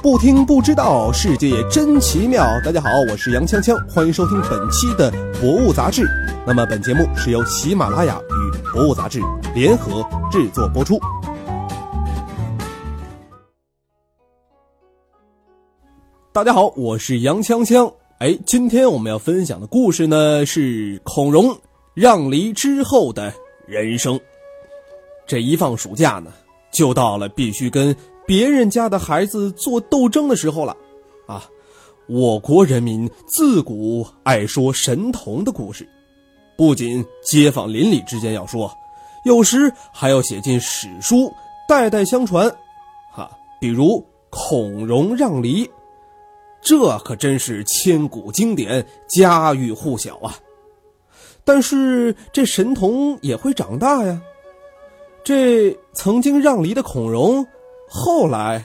不听不知道，世界真奇妙。大家好，我是杨锵锵，欢迎收听本期的《博物杂志》。那么，本节目是由喜马拉雅与《博物杂志》联合制作播出。大家好，我是杨锵锵。哎，今天我们要分享的故事呢，是孔融让梨之后的人生。这一放暑假呢，就到了必须跟。别人家的孩子做斗争的时候了，啊！我国人民自古爱说神童的故事，不仅街坊邻里之间要说，有时还要写进史书，代代相传。哈，比如孔融让梨，这可真是千古经典，家喻户晓啊！但是这神童也会长大呀，这曾经让梨的孔融。后来，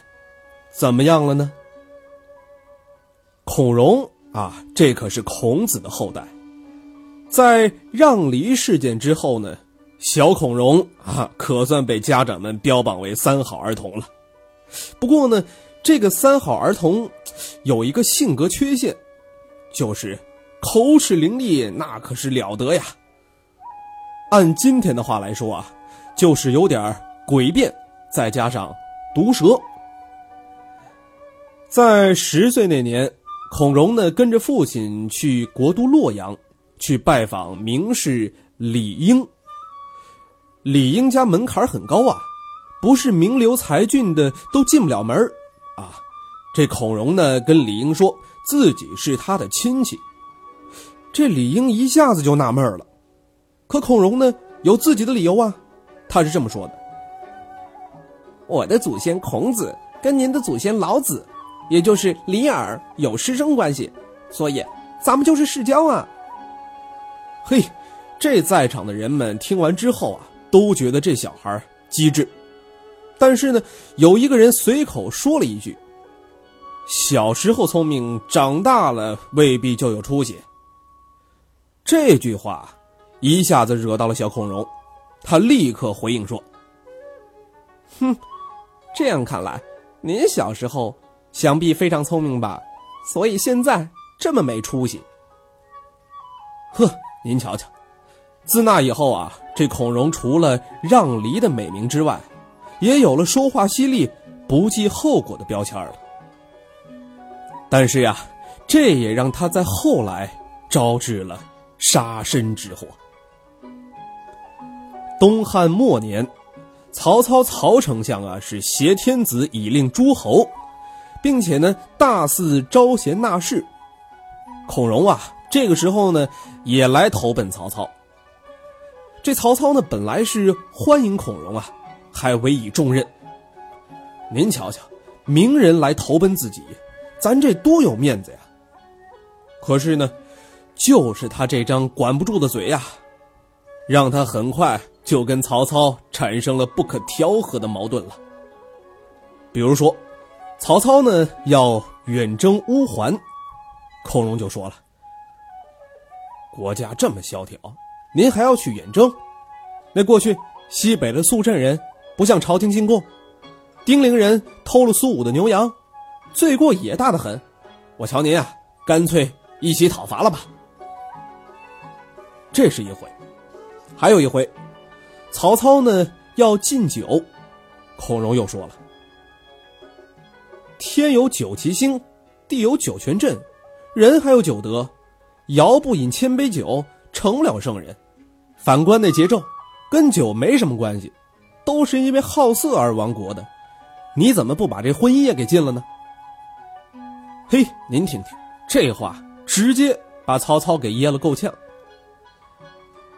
怎么样了呢？孔融啊，这可是孔子的后代。在让梨事件之后呢，小孔融啊，可算被家长们标榜为三好儿童了。不过呢，这个三好儿童有一个性格缺陷，就是口齿伶俐，那可是了得呀。按今天的话来说啊，就是有点诡辩，再加上。毒蛇。在十岁那年，孔融呢跟着父亲去国都洛阳，去拜访名士李英。李英家门槛很高啊，不是名流才俊的都进不了门啊。这孔融呢跟李英说自己是他的亲戚，这李英一下子就纳闷了。可孔融呢有自己的理由啊，他是这么说的。我的祖先孔子跟您的祖先老子，也就是李耳有师生关系，所以咱们就是世交啊。嘿，这在场的人们听完之后啊，都觉得这小孩机智。但是呢，有一个人随口说了一句：“小时候聪明，长大了未必就有出息。”这句话一下子惹到了小孔融，他立刻回应说：“哼。”这样看来，您小时候想必非常聪明吧？所以现在这么没出息。呵，您瞧瞧，自那以后啊，这孔融除了让梨的美名之外，也有了说话犀利、不计后果的标签了。但是呀，这也让他在后来招致了杀身之祸。东汉末年。曹操曹丞相啊，是挟天子以令诸侯，并且呢大肆招贤纳士。孔融啊，这个时候呢也来投奔曹操。这曹操呢本来是欢迎孔融啊，还委以重任。您瞧瞧，名人来投奔自己，咱这多有面子呀！可是呢，就是他这张管不住的嘴呀，让他很快。就跟曹操产生了不可调和的矛盾了。比如说，曹操呢要远征乌桓，孔融就说了：“国家这么萧条，您还要去远征？那过去西北的肃镇人不向朝廷进贡，丁陵人偷了苏武的牛羊，罪过也大的很。我瞧您啊，干脆一起讨伐了吧。”这是一回，还有一回。曹操呢要禁酒，孔融又说了：“天有九旗星，地有九泉镇，人还有九德，尧不饮千杯酒，成不了圣人。反观那桀纣，跟酒没什么关系，都是因为好色而亡国的。你怎么不把这婚姻也给禁了呢？”嘿，您听听，这话直接把曹操给噎了够呛。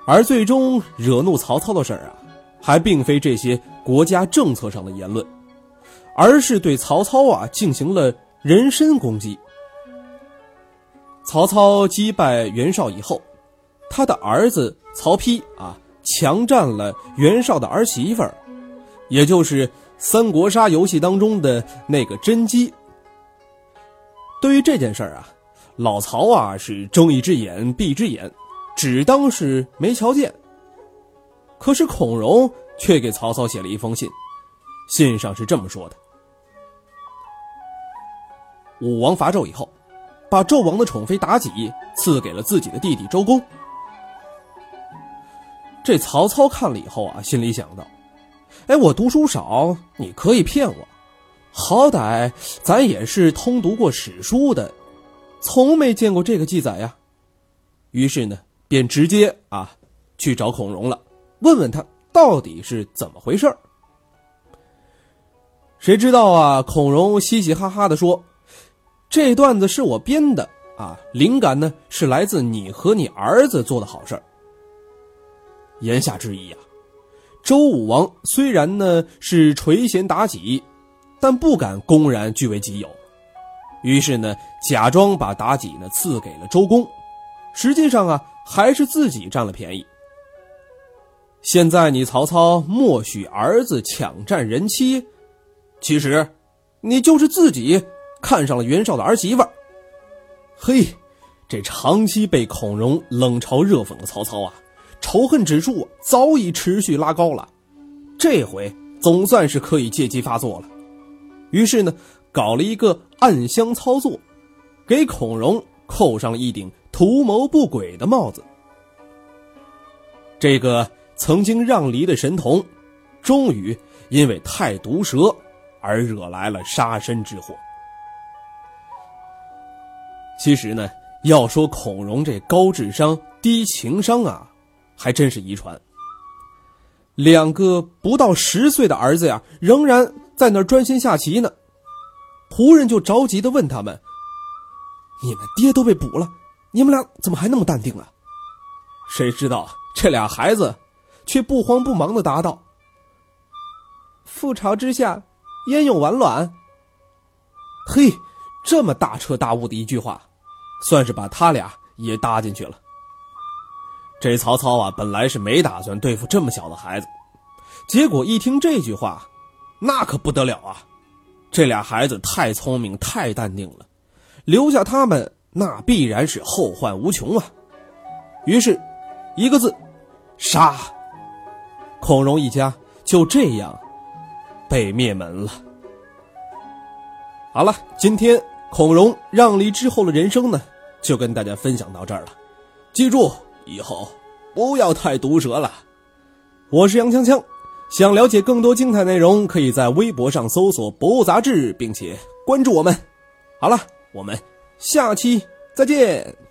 而最终惹怒曹操的事儿啊，还并非这些国家政策上的言论，而是对曹操啊进行了人身攻击。曹操击败袁绍以后，他的儿子曹丕啊强占了袁绍的儿媳妇儿，也就是三国杀游戏当中的那个甄姬。对于这件事儿啊，老曹啊是睁一只眼闭一只眼。只当是没瞧见。可是孔融却给曹操写了一封信，信上是这么说的：“武王伐纣以后，把纣王的宠妃妲己赐给了自己的弟弟周公。这曹操看了以后啊，心里想到：“哎，我读书少，你可以骗我，好歹咱也是通读过史书的，从没见过这个记载呀。”于是呢，便直接啊去找孔融了，问问他到底是怎么回事谁知道啊，孔融嘻嘻哈哈的说：“这段子是我编的啊，灵感呢是来自你和你儿子做的好事。”言下之意啊，周武王虽然呢是垂涎妲己，但不敢公然据为己有，于是呢假装把妲己呢赐给了周公，实际上啊还是自己占了便宜。现在你曹操默许儿子抢占人妻，其实你就是自己看上了袁绍的儿媳妇。嘿，这长期被孔融冷嘲热讽的曹操啊！仇恨指数早已持续拉高了，这回总算是可以借机发作了。于是呢，搞了一个暗箱操作，给孔融扣上了一顶图谋不轨的帽子。这个曾经让梨的神童，终于因为太毒舌而惹来了杀身之祸。其实呢，要说孔融这高智商低情商啊。还真是遗传。两个不到十岁的儿子呀，仍然在那儿专心下棋呢。仆人就着急的问他们：“你们爹都被捕了，你们俩怎么还那么淡定啊？”谁知道这俩孩子却不慌不忙的答道：“覆巢之下，焉有完卵？”嘿，这么大彻大悟的一句话，算是把他俩也搭进去了。这曹操啊，本来是没打算对付这么小的孩子，结果一听这句话，那可不得了啊！这俩孩子太聪明、太淡定了，留下他们那必然是后患无穷啊！于是，一个字，杀。孔融一家就这样被灭门了。好了，今天孔融让梨之后的人生呢，就跟大家分享到这儿了，记住。以后不要太毒舌了。我是杨锵锵，想了解更多精彩内容，可以在微博上搜索“博物杂志”，并且关注我们。好了，我们下期再见。